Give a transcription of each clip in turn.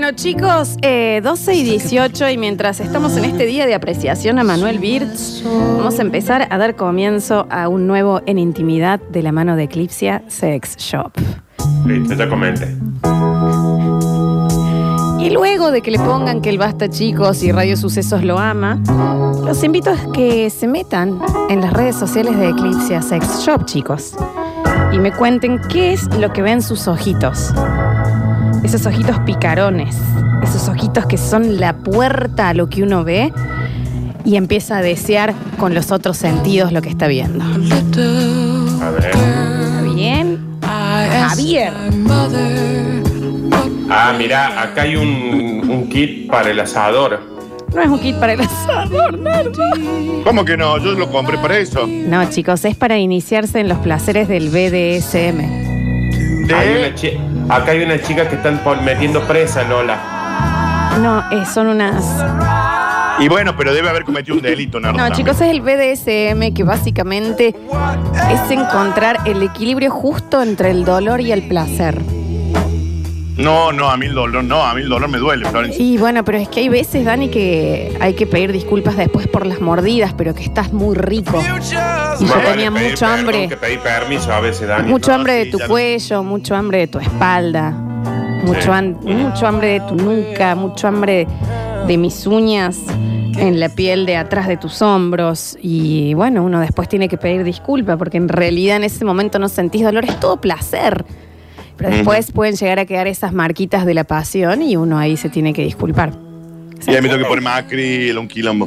Bueno, chicos, eh, 12 y 18, y mientras estamos en este día de apreciación a Manuel Birch, vamos a empezar a dar comienzo a un nuevo En Intimidad de la mano de Eclipsia Sex Shop. Listo, ya comenté. Y luego de que le pongan que el Basta Chicos y Radio Sucesos lo ama, los invito a que se metan en las redes sociales de Eclipse Sex Shop, chicos. Y me cuenten qué es lo que ven sus ojitos. Esos ojitos picarones. Esos ojitos que son la puerta a lo que uno ve y empieza a desear con los otros sentidos lo que está viendo. A ver. ¿Está bien? Javier. Ah, mira, acá hay un, un kit para el asador. No es un kit para el asador, no. ¿Cómo que no? Yo lo compré para eso. No, chicos, es para iniciarse en los placeres del BDSM. Hay De... una chi- acá hay una chica que están metiendo presa, Lola. No, eh, son unas. Y bueno, pero debe haber cometido un delito, Nardo. No, también. chicos, es el BDSM que básicamente es encontrar el equilibrio justo entre el dolor y el placer. No, no, a mí el dolor, no, a mí el dolor me duele, Florencia. Y bueno, pero es que hay veces, Dani, que hay que pedir disculpas después por las mordidas, pero que estás muy rico. Y yo tenía mucho perdón hambre. Que pedir permiso a veces, Dani. Mucho No, hambre de sí, tu ya cuello, mucho hambre de tu espalda, mucho, Sí. an- mucho hambre de tu nuca, mucho hambre de mis uñas en la piel de atrás de tus hombros. Y bueno, uno después tiene que pedir disculpas porque en realidad en ese momento no sentís dolor, es todo placer. Pero después pueden llegar a quedar esas marquitas de la pasión y uno ahí se tiene que disculpar. Y ahí me tengo que poner macri, un quilombo.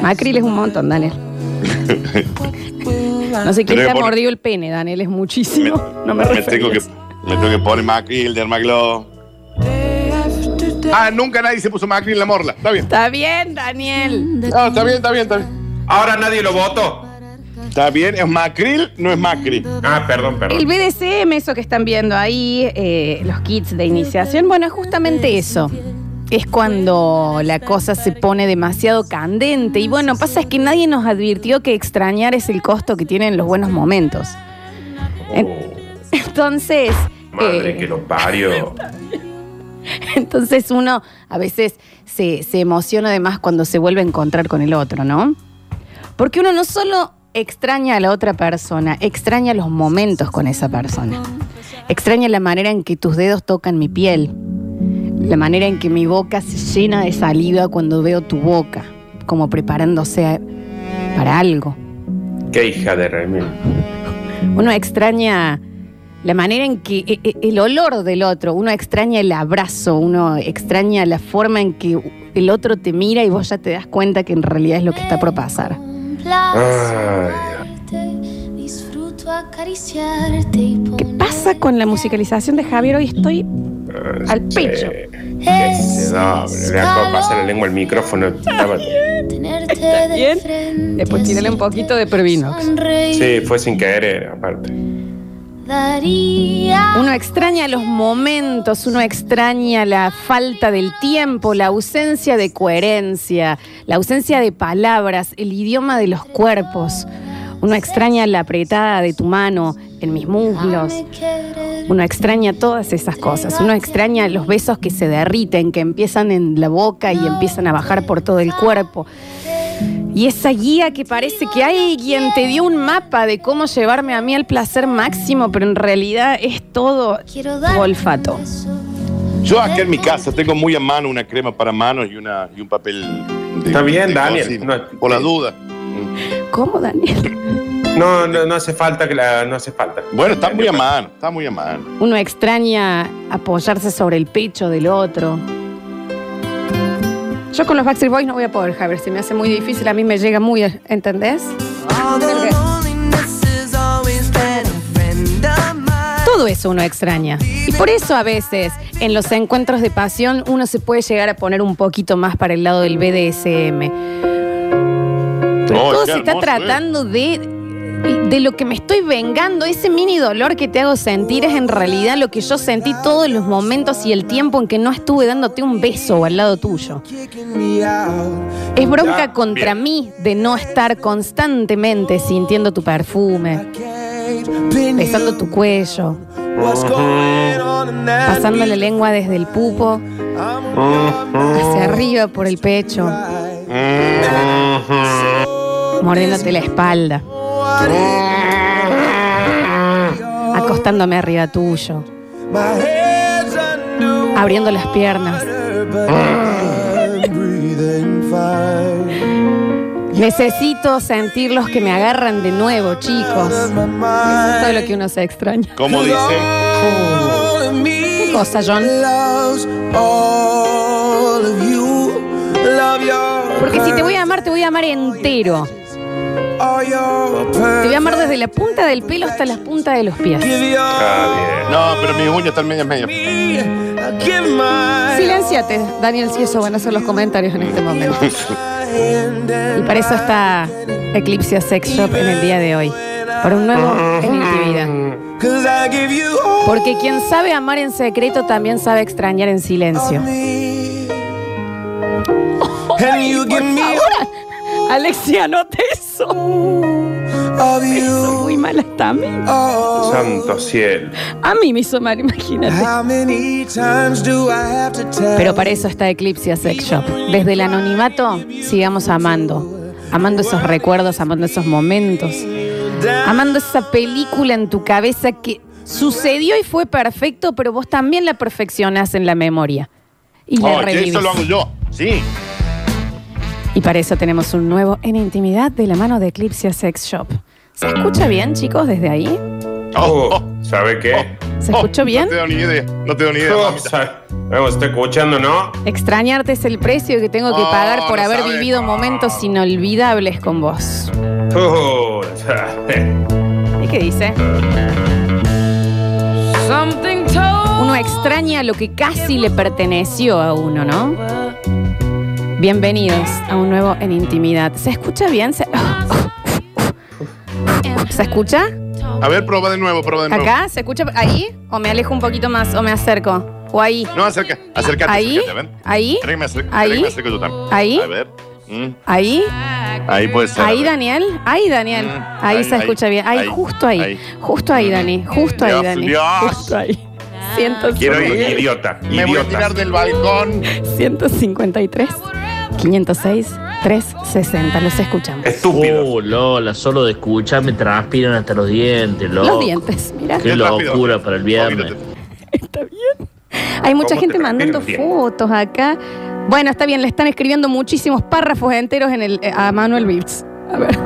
Macril es un montón, Daniel. No sé quién te ha mordido el pene, Daniel, es muchísimo. no me, me tengo que, a me tengo que poner macri, el dermaglo. Ah, nunca nadie se puso macri en la morla. Está bien. Está bien, Daniel. No, está bien, está bien, está bien. Ahora nadie lo votó. Está bien, es macril, no es macri. Ah, perdón, El perdón. BDSM, eso que están viendo ahí, eh, los kits de iniciación, bueno, es justamente eso. Es cuando la cosa se pone demasiado candente. Y bueno, pasa es que nadie nos advirtió que extrañar es el costo que tienen los buenos momentos. En- Entonces, Madre eh, que lo parió. entonces uno a veces se, se emociona además cuando se vuelve a encontrar con el otro, ¿no? Porque uno no solo extraña a la otra persona, extraña los momentos con esa persona. Extraña la manera en que tus dedos tocan mi piel, la manera en que mi boca se llena de saliva cuando veo tu boca, como preparándose para algo. Qué hija de remil. Uno extraña la manera en que e- e- el olor del otro, uno extraña el abrazo, uno extraña la forma en que el otro te mira y vos ya te das cuenta que en realidad es lo que está por pasar. Disfruto acariciarte y ¿Qué pasa con la musicalización de Javier? Hoy estoy al pecho. Se doble. Le de pasar la lengua al micrófono. Tenerte ¿Está bien? Después tírale un poquito de Pervinox. Sí, fue sin querer, aparte. Uno extraña los momentos, uno extraña la falta del tiempo, la ausencia de coherencia, la ausencia de palabras, el idioma de los cuerpos. Uno extraña la apretada de tu mano en mis muslos. Uno extraña todas esas cosas. Uno extraña los besos que se derriten, que empiezan en la boca y empiezan a bajar por todo el cuerpo. Y esa guía que parece que alguien te dio un mapa de cómo llevarme a mí al placer máximo, pero en realidad es todo tu olfato. Yo acá en mi casa tengo muy a mano una crema para manos y, una, y un papel de Está bien, de Daniel. cocina, No, por la eh, duda. ¿Cómo, Daniel? No, no, no hace falta que la. No hace falta. Bueno, está muy a mano, está muy a mano. Uno extraña apoyarse sobre el pecho del otro. Yo con los Backstreet Boys no voy a poder, Javier. Se me hace muy difícil. A mí me llega muy... ¿Entendés? Todo eso uno extraña. Y por eso a veces en los encuentros de pasión uno se puede llegar a poner un poquito más para el lado del BDSM. Pero Oh, todo se está hermoso, tratando de, de lo que me estoy vengando. Ese mini dolor que te hago sentir es en realidad lo que yo sentí todos los momentos y el tiempo en que no estuve dándote un beso al lado tuyo. Es bronca contra mí de no estar constantemente sintiendo tu perfume, besando tu cuello, Pasando la lengua desde el pupo hacia arriba por el pecho, mordiéndote la espalda, acostándome arriba tuyo, abriendo las piernas. Necesito sentir los que me agarran de nuevo, chicos. Todo lo que uno se extraña. Como dice, ¿Qué cosa, John? Porque si te voy a amar, te voy a amar entero. Te voy a amar desde la punta del pelo hasta la punta de los pies. Ah, no, pero mis uñas están medias medias. Silenciate, Daniel, si eso van a ser los comentarios en este momento. Y para eso está Eclipse Sex Shop en el día de hoy. Para un nuevo en intimidad. Porque quien sabe amar en secreto también sabe extrañar en silencio. Ahora, Alexia, anote eso. Eso muy mal hasta a mí. bien. Santo cielo. A mí me hizo mal, imagínate. Pero para eso está Eclipse Sex Shop. Desde el anonimato, sigamos amando. Amando esos recuerdos, amando esos momentos. Amando esa película en tu cabeza que sucedió y fue perfecto, pero vos también la perfeccionás en la memoria. Y la Oh, revivís. eso lo hago yo. Sí. Y para eso tenemos un nuevo En Intimidad de la mano de Eclipse Sex Shop. ¿Se escucha bien, chicos, desde ahí? Oh, Oh, oh, ¿Sabe qué? ¿Se oh, escuchó bien? No te doy ni idea. No te doy ni idea. Oh, Vamos, está escuchando, ¿no? Extrañarte es el precio que tengo que Oh, pagar por no haber sabe. vivido momentos inolvidables con vos. Oh, ¿Y qué dice? Uno extraña lo que casi le perteneció a uno, ¿no? Bienvenidos a un nuevo En Intimidad. ¿Se escucha bien? ¿Se, ¿Se escucha? A ver, prueba de nuevo, prueba de nuevo. ¿Acá? ¿Se escucha ahí? ¿O me alejo un poquito más o me acerco? ¿O ahí? No, acerca, acércate, ¿Ahí? acércate. ¿Ahí? Que me acerco, ¿Ahí? espera que me acerco yo también. ¿Ahí? A ver. Mm, ¿Ahí? ahí puede ser. Ahí. Daniel. Ahí, Daniel. Mm, Ahí, ahí, se ahí, escucha bien. Ahí, ahí, justo ahí. Justo ahí, Dani. Justo ahí, Dani. Dios. Justo ahí. 100, Quiero ir. idiota, Me voy a tirar del balcón. 153, 506, 360. Los escuchamos. Estúpido. Oh, Lola, solo de escuchar me transpiran hasta los dientes, loco. Los dientes, mira. Qué locura para el viernes. Está bien. Hay mucha ¿Cómo gente te mandando fotos acá. Bueno, está bien, le están escribiendo muchísimos párrafos enteros en el, eh, a Manuel Vips. A ver.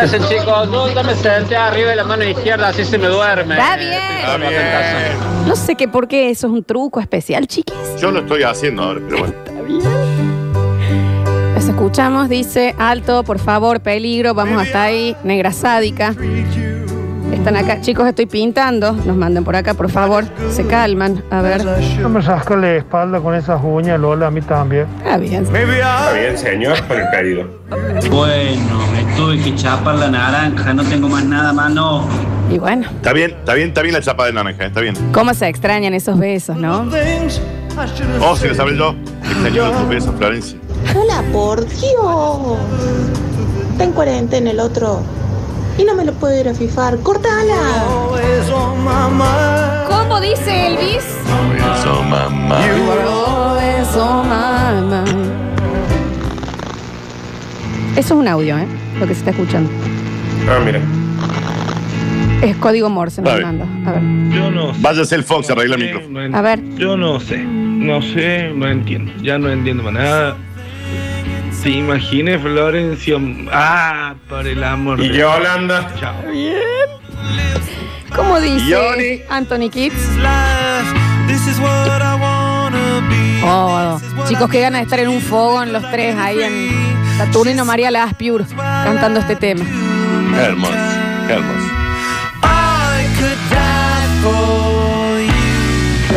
Ese chicos, nunca me senté arriba de la mano izquierda, así se me duerme. Está bien. Está bien. No sé qué por qué eso es un truco especial, chiquis. Yo lo estoy haciendo ahora, pero bueno. Está bien. Escuchamos, dice, alto, por favor, peligro, vamos hasta ahí, negra sádica. Están acá, chicos, estoy pintando, nos mandan por acá, por favor, se calman, a ver. No me rasca la espalda con esas uñas, Lola, a mí también. Está bien. Está bien, señor, por el pedido. Bueno, me tuve que chapar la naranja, no tengo más nada, mano. Y bueno, Está bien, está bien, está bien la chapa de naranja, está bien. cómo se extrañan esos besos, ¿no? Oh, si lo sabré yo. Extraño tus besos, Florencia. Hola, por Dios. Está en cuarentena el otro. Y no me lo puedo ir a fifar. ¡Cortala! ¿Cómo dice Elvis? Beso, mamá. Beso, mamá. Eso es un audio, ¿eh? Lo que se está escuchando. Ah, mira. Es código Morse, nos Está bien. manda. A ver. Yo no sé. Váyase el Fox, arregla el micrófono. No A ver. Yo no sé. No sé, no entiendo. Ya no entiendo más nada. Te imaginé, Florencio. Ah, por el amor Y de Yolanda. Chao. ¿Cómo dice Johnny. Anthony Kids? Oh, chicos, qué ganas de estar en un fogón los tres ahí en Saturnino María Laspiur cantando este tema. Qué hermoso, qué hermoso.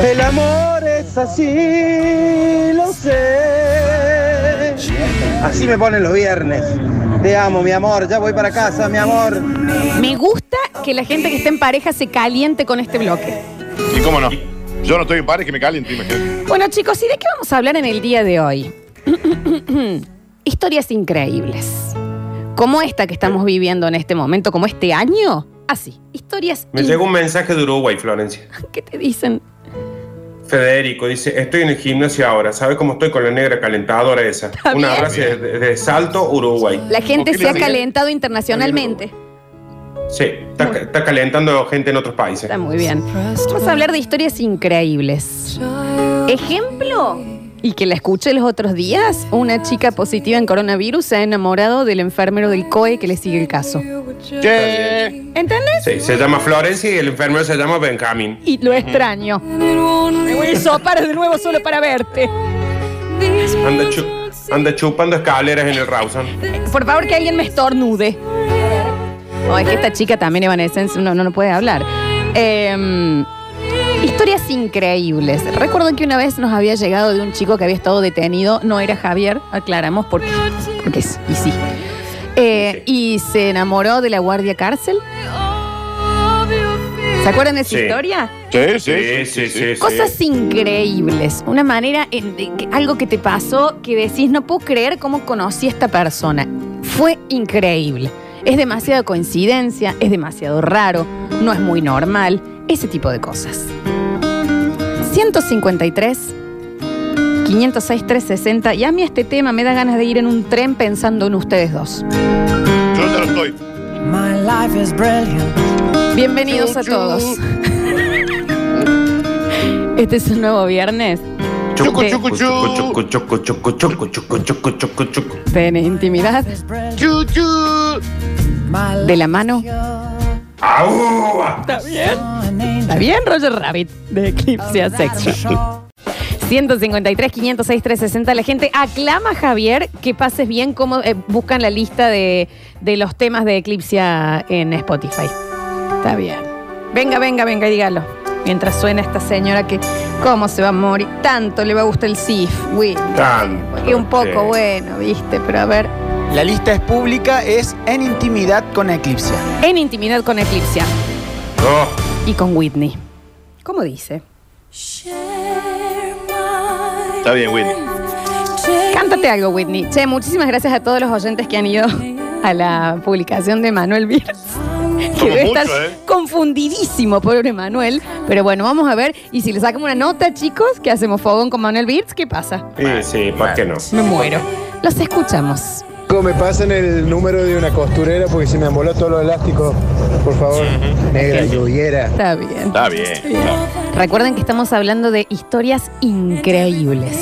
El amor es así, lo sé. Así me ponen los viernes. Te amo, mi amor. Ya voy para casa, mi amor. Me gusta que la gente que está en pareja se caliente con este bloque. ¿Y cómo no? Yo no estoy en pares que me caliente, imagínate. Bueno, chicos, ¿y de qué vamos a hablar en el día de hoy? Historias increíbles. Como esta que estamos viviendo en este momento, como este año, así. Historias. Me llegó un mensaje de Uruguay, Florencia. ¿Qué te dicen? Federico dice, estoy en el gimnasio ahora, ¿sabe cómo estoy con la negra calentadora esa? Un bien. abrazo de, de Salto, Uruguay. La gente ¿Por qué se ha le- calentado internacionalmente. Sí, está, está calentando gente en otros países. Está muy bien. Vamos a hablar de historias increíbles. Ejemplo, y que la escuché los otros días, una chica positiva en coronavirus se ha enamorado del enfermero del COE que le sigue el caso. ¿Entendés? Sí, se llama Florencia y el enfermero se llama Benjamín. Y lo extraño. Me voy a sopar de nuevo solo para verte. Anda, chu- anda chupando escaleras en el Rawson. Por favor, que alguien me estornude. No, es que esta chica también, Evanescence, no, no, no puede hablar. Eh, historias increíbles. Recuerdo que una vez nos había llegado de un chico que había estado detenido. No era Javier, aclaramos, porque, porque es, y sí. Eh, y se enamoró de la guardia cárcel. ¿Se acuerdan de esa Sí. historia? Sí, Sí, sí, sí. Cosas increíbles. Una manera, en- de que- algo que te pasó que decís, no puedo creer cómo conocí a esta persona. Fue increíble. Es demasiada coincidencia, es demasiado raro, no es muy normal, ese tipo de cosas. 153, 506, 360. Y a mí este tema me da ganas de ir en un tren pensando en ustedes dos. Yo ya lo estoy. Bienvenidos a todos. Este es un nuevo viernes. Chucu, chucu, chucu. de intimidad de la mano. ¡Au! Está bien. Está bien, Roger Rabbit, de Eclipse Sex Shop. 153, 506, 360. La gente aclama, Javier, que pases bien cómo eh, buscan la lista de, de los temas de Eclipse en Spotify. Está bien. Venga, venga, venga, dígalo. Mientras suena esta señora que, ¿cómo se va a morir? Tanto le va a gustar el SIF, Will. Tanto, Y un poco bueno, ¿viste? Pero a ver. La lista es pública, es en intimidad con Eclipse. En intimidad con Eclipse Oh, y con Whitney. ¿Cómo dice? Está bien, Whitney. Cántate algo, Whitney. Che, muchísimas gracias a todos los oyentes que han ido a la publicación de Manuel Virs. Que debe estar muchos, ¿eh? confundidísimo, pobre Manuel. Pero bueno, vamos a ver. Y si le sacamos una nota, chicos, que hacemos fogón con Manuel Virs, ¿qué pasa? sí, sí, ¿por qué no? Me muero. Los escuchamos. Me pasan el número de una costurera porque se me emboló todo lo elástico. Por favor, negra, lluviera. Está bien. Está bien. Recuerden que estamos hablando de historias increíbles.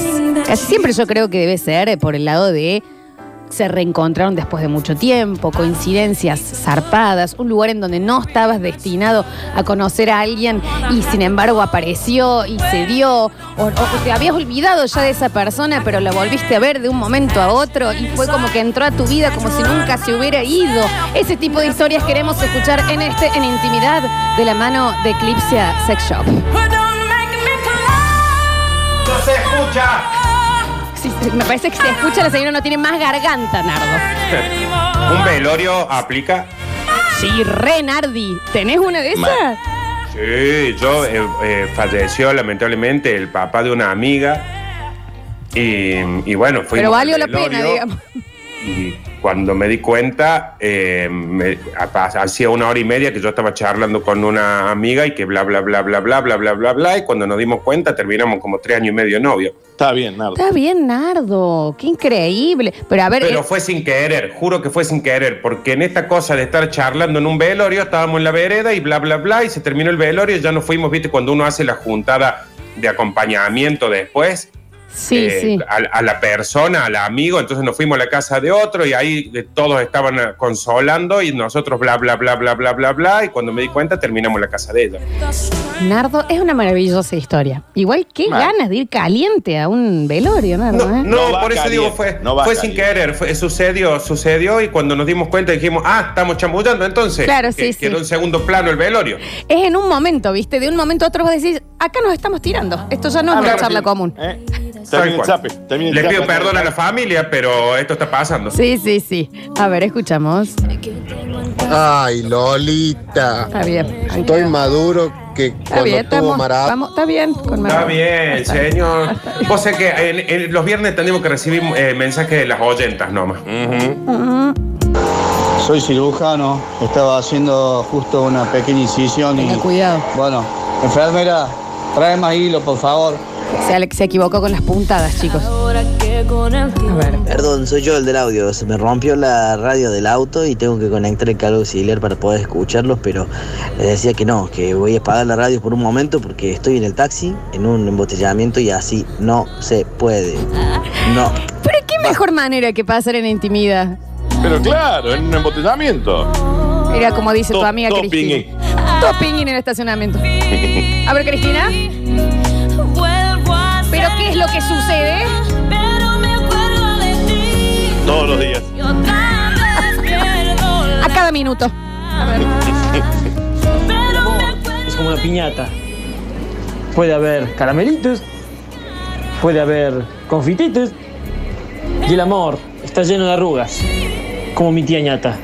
Casi siempre yo creo que debe ser por el lado de se reencontraron después de mucho tiempo, coincidencias zarpadas, un lugar en donde no estabas destinado a conocer a alguien y sin embargo apareció y se dio, o, o te habías olvidado ya de esa persona, pero la volviste a ver de un momento a otro y fue como que entró a tu vida como si nunca se hubiera ido. Ese tipo de historias queremos escuchar en este, en intimidad, de la mano de Eclipse Sex Shop. ¡No se escucha! Me parece que se escucha, la señora no tiene más garganta, Nardo. ¿Un velorio aplica? Sí, re Nardi. ¿Tenés una de esas? Sí, yo eh, eh, falleció lamentablemente el papá de una amiga. Y, y bueno, fuimos Pero valió al la pena, digamos. Y cuando me di cuenta, eh, me- hacía una hora y media que yo estaba charlando con una amiga y que bla, bla, bla, bla, bla, bla, bla, bla, bla. Y cuando nos dimos cuenta, terminamos como tres años y medio novio. Está bien, Nardo. Está bien, Nardo. Qué increíble. Pero a ver, Pero eh, fue sin querer, juro que fue sin querer, porque en esta cosa de estar charlando en un velorio, estábamos en la vereda y bla, bla, bla, y se terminó el velorio y ya nos fuimos, viste, cuando uno hace la juntada de acompañamiento después. Sí, eh, sí. A, a la persona, al amigo, entonces nos fuimos a la casa de otro y ahí eh, todos estaban eh, consolando y nosotros bla, bla, bla, bla, bla, bla, bla, y cuando me di cuenta terminamos la casa de ella. Nardo es una maravillosa historia. Igual qué Mal. ganas de ir caliente a un velorio, Nardo. No, ¿eh? no, No va por eso caliente, digo, fue, no fue sin querer, fue- sucedió, sucedió y cuando nos dimos cuenta dijimos, ah, estamos chamullando entonces. Claro, Que- sí, sí. Quedó en segundo plano el velorio. Es en un momento, ¿viste? De un momento a otro vos decís, acá nos estamos tirando. Esto ya no es una claro, charla sí. común. ¿Eh? El el Le chape. pido perdón a la familia, pero esto está pasando. Sí, sí, sí. A ver, escuchamos. Ay, Lolita. Está bien. Estoy maduro que Está cuando bien, tuvo estamos, vamos- está bien. Con Está bien, señor. Vos sé que en, en los viernes tenemos que recibir eh, mensajes de las oyentas nomás. Ujú. Soy cirujano, estaba haciendo justo una pequeña incisión y. Tenga cuidado. Bueno, enfermera, trae más hilo, por favor. Se, equivocó con las puntadas, chicos. A ver. Perdón, soy yo el del audio. Se me rompió la radio del auto y tengo que conectar el cable auxiliar para poder escucharlos, pero les decía que no, que voy a apagar la radio por un momento porque estoy en el taxi, en un embotellamiento y así no se puede. No. Pero qué mejor manera que pasar en intimidad. Pero claro, en un embotellamiento. Mira como dice tu amiga. Cristina. Topping en el estacionamiento. A ver, Cristina. ¿Pero qué es lo que sucede? Todos los días. A cada minuto. Es como una piñata. Puede haber caramelitos, puede haber confititos y el amor está lleno de arrugas, como mi tía ñata.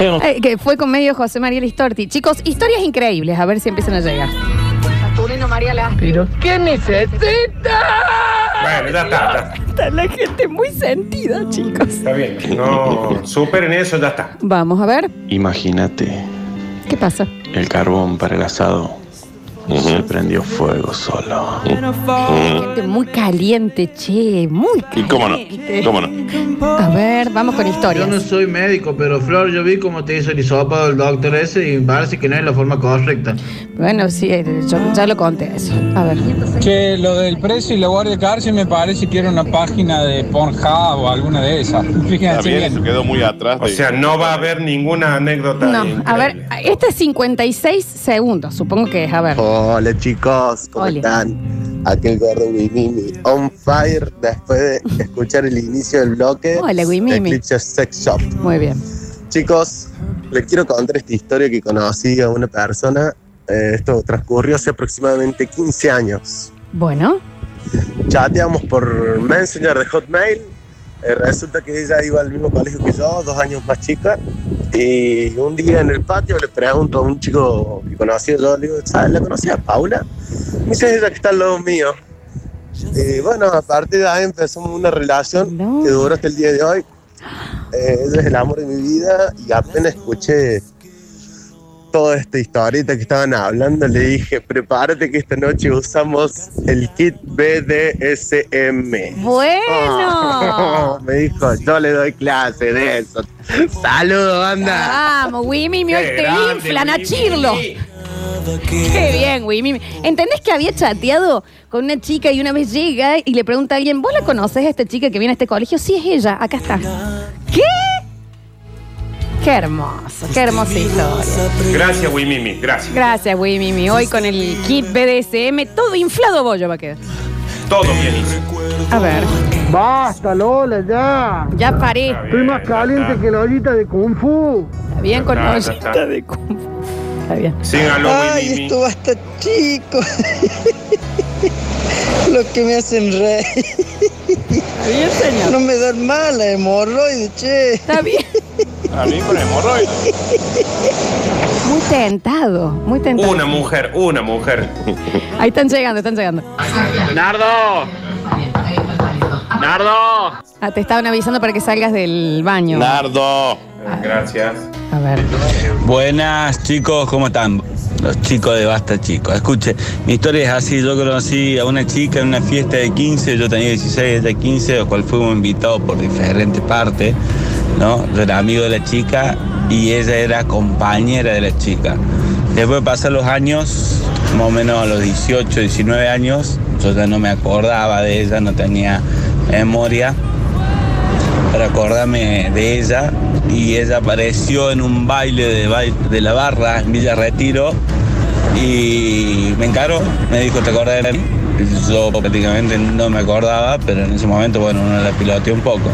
Eh, que fue con medio José María Listorti. Chicos, historias increíbles. A ver si empiezan a llegar. María. Pero ¿qué necesita? Bueno, ya está, ya está. Está la gente muy sentida, chicos. Está bien. No, superen eso, ya está. Vamos a ver. Imagínate, ¿Qué pasa? el carbón para el asado se prendió fuego solo. Gente muy caliente, che. Muy caliente. ¿Y cómo no? ¿Cómo no? A ver, vamos con Yo historias. no soy médico, pero Flor, yo vi cómo te hizo el hisopado del doctor ese y parece que no es la forma correcta. Bueno, sí, eh, yo ya lo conté eso. A ver. Che, lo del precio y la guardia de cárcel me parece que era una página de Pornhub o alguna de esas. Fíjense Está bien, bien. eso quedó muy atrás. O sea, no va a haber ninguna anécdota. No, increíble. a ver, este es 56 segundos, supongo que es. A ver. Hola chicos, ¿cómo Hola. están? Aquel gordo Wimimi on fire después de escuchar el inicio del bloque Hola, Wimimi. de Eclipse Sex Shop. Muy bien. Chicos, les quiero contar esta historia que conocí a una persona. eh, esto transcurrió hace aproximadamente 15 años. Bueno. Chateamos por Messenger de Hotmail. Eh, resulta que ella iba al mismo colegio que yo, dos años más chica. Y un día en el patio le pregunto a un chico que conocía yo, le digo, ¿sabes? ¿La conocía Paula? Me dice ella que está al lado mío. Y bueno, a partir de ahí empezamos una relación que duró hasta el día de hoy. Eh, ella es el amor de mi vida y apenas escuché toda esta historieta que estaban hablando, le dije, prepárate que esta noche usamos el kit BDSM. Bueno. me dijo, yo le doy clase de eso. Saludos, banda. Vamos, hoy Qué te grande, inflan a chirlo. Qué bien, Wimimi. ¿Entendés que había chateado con una chica y una vez llega y le pregunta a alguien, ¿vos la conoces a esta chica que viene a este colegio? Sí, es ella, acá está. ¿Qué? Hermoso, qué hermosa historia. Gracias, Wimimi, gracias. Gracias, Wimimi. Hoy con el kit BDSM, todo inflado bollo va a quedar. Todo bien. A ver. Basta, Lola, ya. Ya paré. Estoy más caliente que la ollita de Kung Fu. Está bien con está, ollita está. de Kung Fu. Está bien. Síganlo, Ay, Wimimi. esto basta chico. Lo que me hacen reír. bien, señor. No me dan mala hemorroide, che. Está bien. A mí con hemorroides. Muy tentado, muy tentado. Una mujer, una mujer. Ahí están llegando, están llegando. Nardo. Nardo. Ah, te estaban avisando para que salgas del baño. Nardo. Gracias. A ver. Buenas chicos, ¿cómo están? Los chicos de Basta Chicos. Escuche, mi historia es así, yo conocí a una chica en una fiesta de 15, yo tenía 16, ella 15, lo cual fuimos invitados por diferentes partes, ¿no? Yo era amigo de la chica y ella era compañera de la chica. Después de pasar los años, más o menos a los 18, 19 años, yo ya no me acordaba de ella, no tenía memoria para acordarme de ella y ella apareció en un baile de, de la barra en Villa Retiro y me encaró, me dijo, ¿te acordás de mí? Yo prácticamente no me acordaba, pero en ese momento, bueno, uno la piloteó un poco.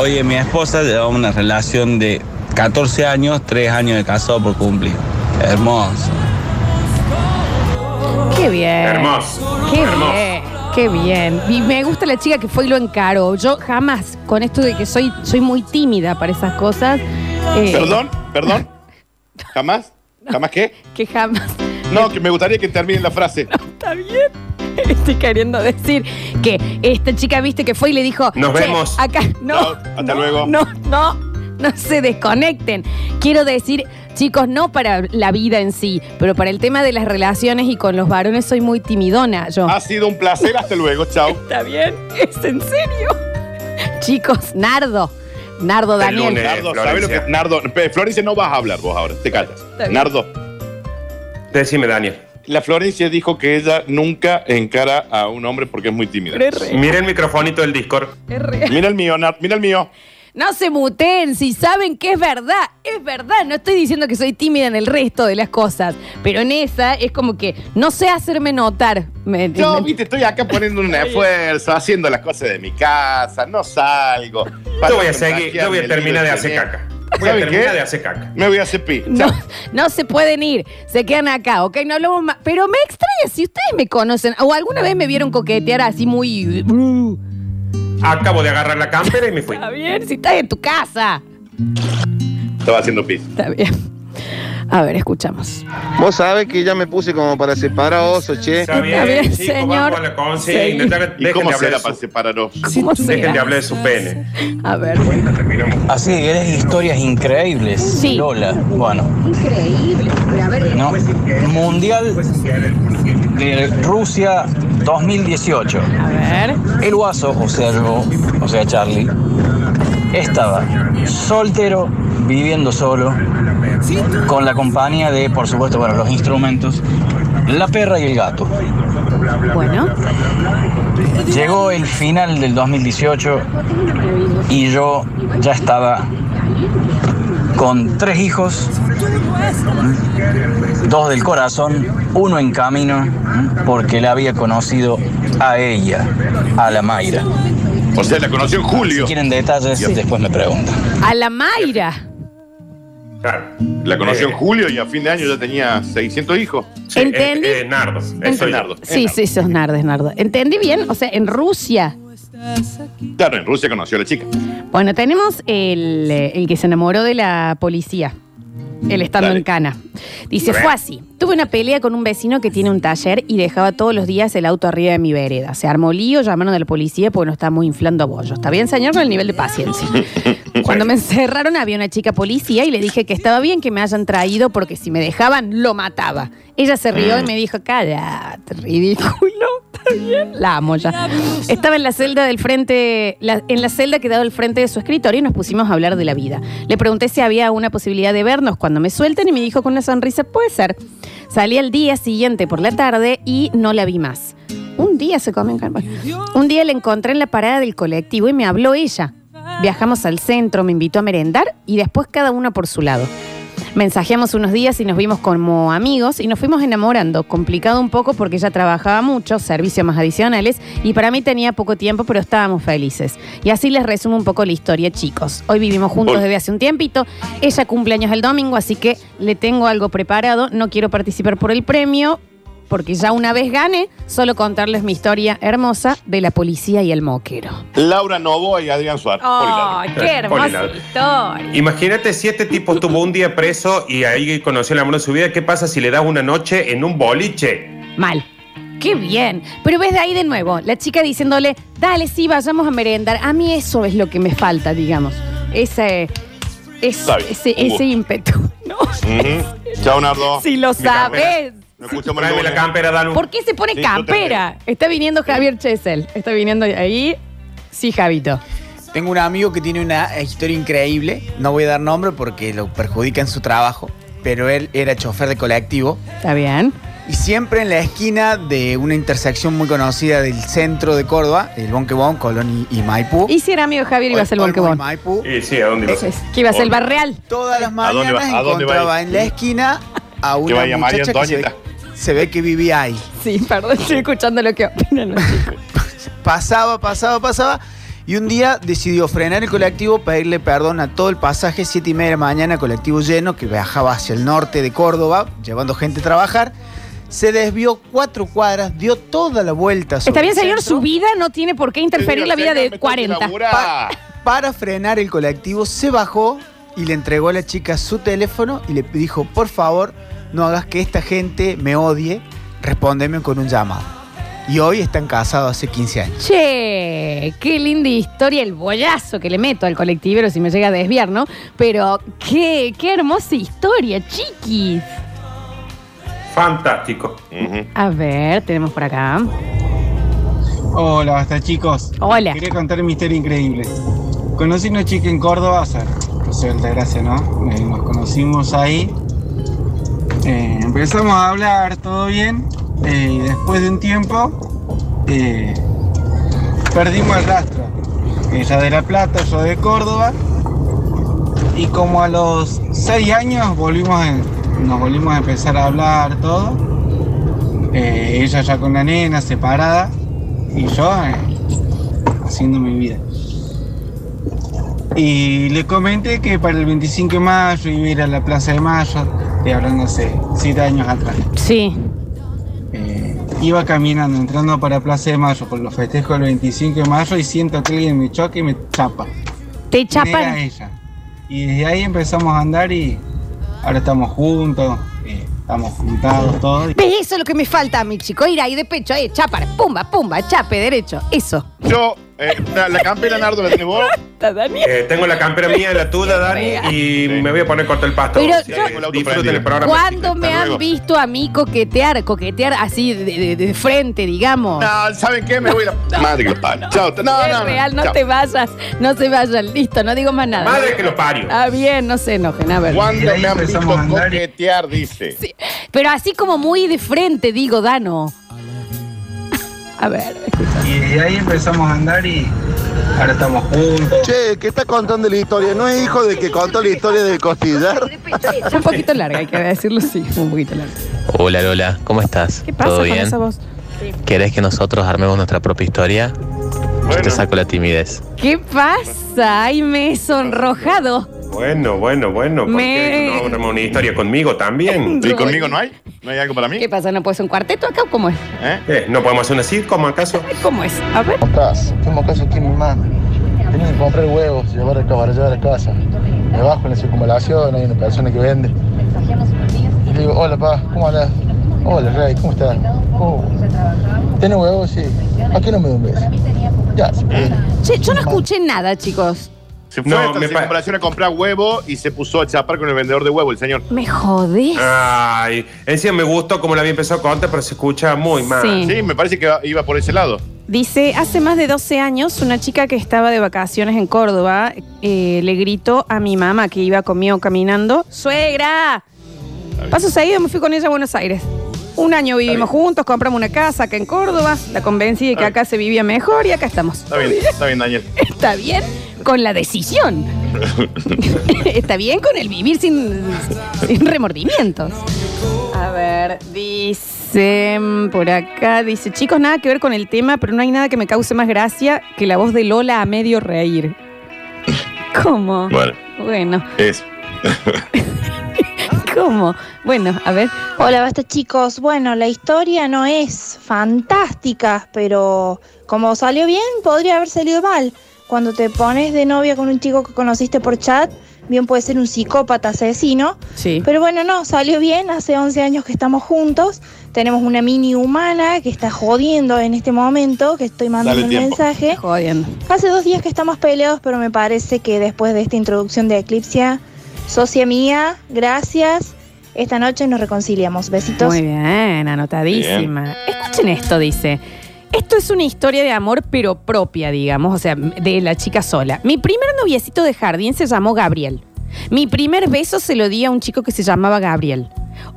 Oye, mi esposa llevaba una relación de 14 años, 3 años de casado por cumplir. Hermoso. Qué bien. Hermoso. Qué Hermoso. bien. Qué bien. Y me gusta la chica que fue y lo encaró. Yo jamás, con esto de que soy, soy muy tímida para esas cosas. eh, Perdón, perdón. ¿Jamás? ¿Jamás qué? Que jamás. No, que me gustaría que termine la frase. Está bien. Estoy queriendo decir que esta chica, viste, que fue y le dijo. Nos "Che, vemos". Acá. No. Chao, hasta no, luego. No, no. no se desconecten. Quiero decir, chicos, no para la vida en sí, pero para el tema de las relaciones y con los varones soy muy timidona yo. Ha sido un placer, hasta luego, chao. ¿Está bien? ¿Es en serio? Chicos, Nardo. Nardo El Daniel. lunes, Nardo, ¿sabes lo que Nardo? Pe- Florencia, no vas a hablar vos ahora, te callas. bien. Nardo. Decime, Daniel. La Florencia dijo que ella nunca encara a un hombre porque es muy tímida. Mira el microfonito del Discord. Mira el mío, Nar- mira el mío. No se muteen si saben que es verdad. Es verdad. No estoy diciendo que soy tímida en el resto de las cosas. Pero en esa es como que no sé hacerme notar. Me- Yo, me- viste, estoy acá poniendo un esfuerzo, haciendo las cosas de mi casa, no salgo. Yo voy a seguir, yo voy a terminar de hacer caca. Voy a ¿Sabe terminar qué? de hacer caca. Me voy a hacer pi. No, no se pueden ir, se quedan acá, ¿ok? No hablamos más. Pero me extraña si ustedes me conocen o alguna vez me vieron coquetear así muy. uh, Acabo de agarrar la campera y me fui. Está bien, si estás en tu casa. Estaba haciendo pis. Está bien. A ver, escuchamos. Vos sabés que ya me puse como para separar oso, che. Está bien, bien, chicos, señor. vamos a la consigna. Sí. Dejen ¿Y de cómo será de para su- separaros? ¿Cómo Dejen será? de hablar de su pene. A ver. Así que eres historias increíbles. Sí. Lola. Bueno, Increíble. Pero a ver. ¿no? Mundial de Rusia 2018. A ver. El guaso, o sea yo, o sea Charlie, estaba soltero, viviendo solo, con la compañía de, por supuesto, bueno, los instrumentos, la perra y el gato. Bueno. Llegó el final del 2018 y yo ya estaba con tres hijos, dos del corazón, uno en camino, porque la había conocido a ella, a la Mayra. O sea, la conoció en julio. Si quieren detalles, después me preguntan. A la Mayra. Claro. La conoció Eh, en julio y a fin de año ya tenía 600 hijos. sí, ¿Entendí? eh, eh, Nardo. Ent- Soy Nardo. Sí, sí, sos Nardes, Nardo. ¿Entendí bien? O sea, en Rusia. Claro, en Rusia conoció a la chica. Bueno, tenemos el, eh, el que se enamoró de la policía. Él estando Dale. en Cana. Dice, fue así. Tuve una pelea con un vecino que tiene un taller y dejaba todos los días el auto arriba de mi vereda. Se armó lío, llamaron a la policía porque nos estábamos inflando bollos. ¿Está bien, señor? Con el nivel de paciencia. Cuando me encerraron había una chica policía y le dije que estaba bien que me hayan traído porque si me dejaban lo mataba. Ella se rió y me dijo, cállate, ridículo. Está bien. La amo ya. Estaba en la celda del frente, la- en la celda que daba el frente de su escritorio y nos pusimos a hablar de la vida. Le pregunté si había una posibilidad de vernos cuando me suelten y me dijo con una sonrisa, puede ser. Salí al día siguiente por la tarde y no la vi más. Un día se comen bueno, Un día la encontré en la parada del colectivo y me habló ella. Viajamos al centro, me invitó a merendar y después cada uno por su lado. Mensajeamos unos días y nos vimos como amigos y nos fuimos enamorando. Complicado un poco porque ella trabajaba mucho, servicios más adicionales, y para mí tenía poco tiempo, pero estábamos felices. Y así les resumo un poco la historia, chicos. Hoy vivimos juntos desde hace un tiempito. Ella cumple años el domingo, así que le tengo algo preparado. No quiero participar por el premio, porque ya una vez gane, solo contarles mi historia hermosa de la policía y el moquero. Laura Novoa y Adrián Suárez. ¡Ay, qué hermosa Poliladro. historia! Imagínate si este tipo estuvo un día preso y ahí conoció el amor de su vida. ¿Qué pasa si le das una noche en un boliche? Mal. Qué bien. Pero ves de ahí de nuevo, la chica diciéndole, dale, sí, vayamos a merendar. A mí eso es lo que me falta, digamos. Ese, ese, Está bien, ese, un ese gusto. ímpetu. Ujú. Chao, Nardo. Si lo sabes. Tráeme la lunes. campera, Danu. ¿Por qué se pone Sí, yo campera? Está viniendo Javier Chesel. Está viniendo ahí. Sí, Javito. Tengo un amigo que tiene una historia increíble. No voy a dar nombre porque lo perjudica en su trabajo. Pero él era chofer de colectivo. Está bien. Y siempre en la esquina de una intersección muy conocida del centro de Córdoba, el Bonquebón, Colón y, y Maipú. Y si era amigo de Javier, iba a ser el y Bonquebón. Maipú. Sí, sí, ¿a dónde ibas? Es- Que iba a ser el Barreal. Todas las ¿A dónde mañanas va- a dónde va encontraba en la esquina a Que una vaya María muchacha que se ve, Antonieta. se ve que vivía ahí. Sí, perdón, estoy escuchando lo que opinan. los chicos. Pasaba, pasaba, pasaba. Y un día decidió frenar el colectivo, pedirle perdón a todo el pasaje, siete y media de la mañana, colectivo lleno, que viajaba hacia el norte de Córdoba, llevando gente a trabajar. Se desvió cuatro cuadras, dio toda la vuelta. sobre Está bien, señor, centro su vida no tiene por qué interferir la vida de 40. pa- para frenar el colectivo, se bajó y le entregó a la chica su teléfono y le dijo, por favor, no hagas que esta gente me odie, respóndeme con un llamado. y hoy están casados hace 15 años. Che, qué linda historia, el bollazo que le meto al colectivero si me llega a desviar, ¿no? Pero qué, qué hermosa historia, chiquis. Fantástico. A ver, tenemos por acá. Hola, basta chicos. Hola. Quería contar mi historia increíble. Conocí una chica en Córdoba, o sea, pues gracia, ¿no? Eh, nos conocimos ahí. Eh, empezamos a hablar, todo bien. eh, y después de un tiempo, eh, perdimos el rastro. Ella de La Plata, yo de Córdoba. Y como a los seis años volvimos nos volvimos a empezar a hablar todo. Ella ya con la nena, separada. Y yo haciendo mi vida. Y le comenté que para el 25 de mayo iba a ir a la Plaza de Mayo, estoy hablando hace 7 años atrás. Sí. Iba caminando, entrando para Plaza de Mayo por los festejos del 25 de mayo y siento que alguien me choca y me chapa. Te Era chapan. ella. Y desde ahí empezamos a andar y ahora estamos juntos, eh, estamos juntados todos. ¿Ves? Eso es lo que me falta a mi chico. Ir ahí de pecho, eh, chapar, pumba, pumba, chape, derecho. Eso. Yo, eh, la, campera Nardo la tenés vos. Eh, tengo la campera mía, la tuya, Dani, y me voy a poner corto el pasto. Pero Sí, yo- disfruten el programa. ¿Cuándo me han luego. visto a mí coquetear, coquetear así de, de- de frente, digamos? No, ¿saben qué? Me voy a la madre que lo parió. Chao. No, es no, no. real, no te vayas, no se vayan, listo, no digo más nada. Madre que lo parió. Ah, bien, no se enojen, a ver. ¿Cuándo me han visto coquetear? Dice. Pero así como muy de frente, digo, Dano. A ver, Y desde ahí empezamos a andar y ahora estamos juntos. Che, ¿qué está contando la historia? ¿No es hijo de que contó la historia del costillar? es un poquito larga, hay que decirlo, sí, un poquito larga. Hola Lola, ¿cómo estás? ¿Qué pasa ¿Todo con bien? esa voz? ¿Querés que nosotros armemos nuestra propia historia? Yo te saco la timidez. ¿Qué pasa? Ay, me he sonrojado. Bueno, bueno, bueno. ¿Por Me- qué no armamos una historia conmigo también? ¿Y conmigo no hay? ¿No hay algo para mí? ¿Qué pasa? ¿No puede ser un cuarteto acá o cómo es? ¿Eh? ¿No podemos hacer una sitcom acaso? ¿Cómo es? A ver. ¿Cómo estás? Fuimos a casa aquí mi mamá. Tenía que comprar huevos, llevar a para llevar a casa. Me bajo en la circunvalación, hay una persona que vende. Y le digo, hola pa, ¿cómo andas? Hola Rey, ¿cómo estás? Oh. ¿Tiene huevos? Sí. ¿A qué no me da un beso? Ya, se puede. Che, yo no escuché nada, chicos. Se fue hasta la circunvalación a comprar huevo y se puso a chapar con el vendedor de huevo, el señor. Me jodés. Ay, encima me gustó como la había empezado a contar, pero se escucha muy mal. Sí. Sí, me parece que iba por ese lado. Dice, hace más de 12 años, una chica que estaba de vacaciones en Córdoba eh, le gritó a mi mamá que iba conmigo caminando, ¡Suegra! Paso seguido, me fui con ella a Buenos Aires. Un año vivimos juntos, compramos una casa acá en Córdoba, la convencí de que acá se vivía mejor y acá estamos. Está bien, está bien, Daniel. Está bien con la decisión. Está bien con el vivir sin, sin remordimientos. A ver, dice mm, por acá, dice, chicos, nada que ver con el tema, pero no hay nada que me cause más gracia que la voz de Lola a medio reír. ¿Cómo? Bueno, Bueno, es. ¿cómo? Bueno, a ver. Hola, basta chicos. Bueno, la historia no es fantástica, pero como salió bien, podría haber salido mal. Cuando te pones de novia con un chico que conociste por chat, bien puede ser un psicópata asesino. Sí. Pero bueno, no, salió bien. Hace 11 años que estamos juntos. Tenemos una mini humana que está jodiendo en este momento, que estoy mandando Dale tiempo. mensaje. Jodiendo. Hace dos días que estamos peleados, pero me parece que después de esta introducción de Eclipsia, socia mía, gracias. Esta noche nos reconciliamos. Besitos. Muy bien, anotadísima. Escuchen esto, dice. Esto es una historia de amor, pero propia, digamos, o sea, de la chica sola. Mi primer noviecito de jardín se llamó Gabriel. Mi primer beso se lo di a un chico que se llamaba Gabriel.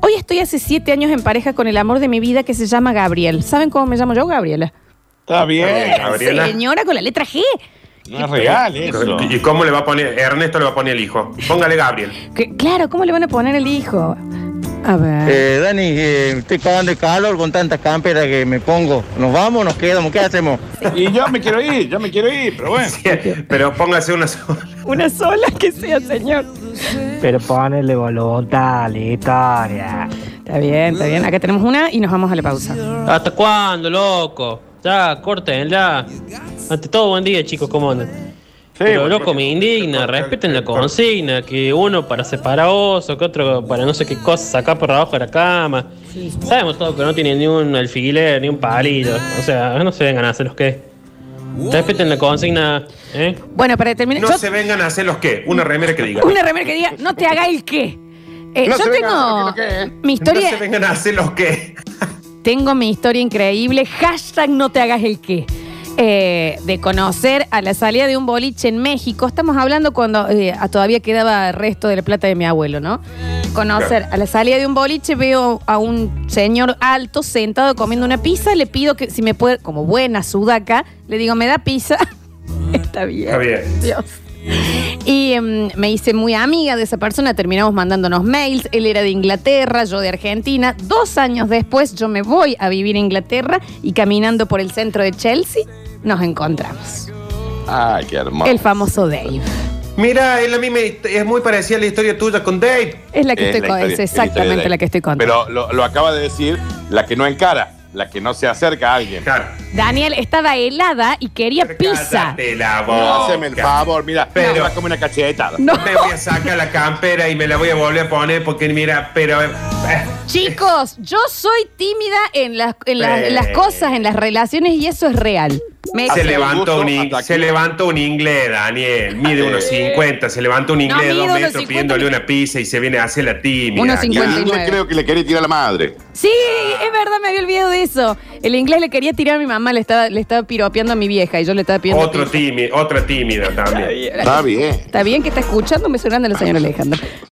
Hoy estoy hace siete años en pareja con el amor de mi vida que se llama Gabriel. ¿Saben cómo me llamo yo, Gabriela? Está bien, Gabriela. Señora con la letra G. No es real eso. ¿Y cómo le va a poner? Ernesto le va a poner el hijo. Póngale Gabriel. Que- claro, ¿cómo le van a poner el hijo? A ver. Eh, Dani, eh, estoy cagando de calor con tantas camperas que me pongo. ¿Nos vamos nos quedamos? ¿Qué hacemos? Y yo me quiero ir, yo me quiero ir, pero bueno. Pero póngase una sola. Una sola que sea, señor. Pero ponele voluntad a la historia. Está bien, está bien. Acá tenemos una y nos vamos a la pausa. ¿Hasta cuándo, loco? Ya, corten, ya. Ante todo, buen día, chicos, ¿cómo andan? Pero loco, me indigna, respeten la consigna, que uno para separar oso, que otro para no sé qué cosa sacar por abajo de la cama. Sabemos todo que no tienen ni un alfiler, ni un palillo. O sea, no se vengan a hacer los que. Respeten la consigna, ¿eh? Bueno, para terminar. No yo- se vengan a hacer los qué. Una remera que diga. Una remera que diga, no te haga el qué. Eh, No yo se tengo a hacer lo que, mi historia. No se vengan a hacer los qué. Tengo mi historia increíble. Hashtag no te hagas el qué. Eh, de conocer a la salida de un boliche en México. Estamos hablando cuando eh, a- todavía quedaba resto de la plata de mi abuelo, ¿no? Conocer a la salida de un boliche, veo a un señor alto sentado comiendo una pizza. Le pido que si me puede, como buena sudaca, le digo, ¿me da pizza? Está bien. Está bien. Dios. Y em, me hice muy amiga de esa persona, terminamos mandándonos mails, él era de Inglaterra, yo de Argentina. Dos años después yo me voy a vivir a Inglaterra y caminando por el centro de Chelsea nos encontramos. Ay, qué hermoso. El famoso Dave. Mira, es, la misma, es muy parecida a la historia tuya con Dave. Es la que Es estoy con, es exactamente la que estoy contando. Pero lo, lo acaba de decir la que no encara, la que no se acerca a alguien. Daniel estaba helada y quería pizza. Cállate la No, boca. haceme el favor, mira, Pero- va como una cachetada. No. Me voy a sacar la campera y me la voy a volver a poner porque mira, pero... eh, Chicos, yo soy tímida en las, en las- Eh. en las cosas, en las relaciones y eso es real. Me- Se levantó, un, in- se levantó un inglés, Daniel. Mide unos 50. Se levantó un inglés de dos metros 50. pidiéndole una pizza y se viene a hacer la tímida. Unos Y el 59. inglés creo que le quería tirar a la madre. Sí, es verdad, me había olvidado de eso. El inglés le quería tirar a mi mamá, le estaba, le estaba piropeando a mi vieja y yo le estaba pidiendo. Otro tímido, otra tímida también. Está bien. Está bien que está escuchando, me suena la señora Alejandra.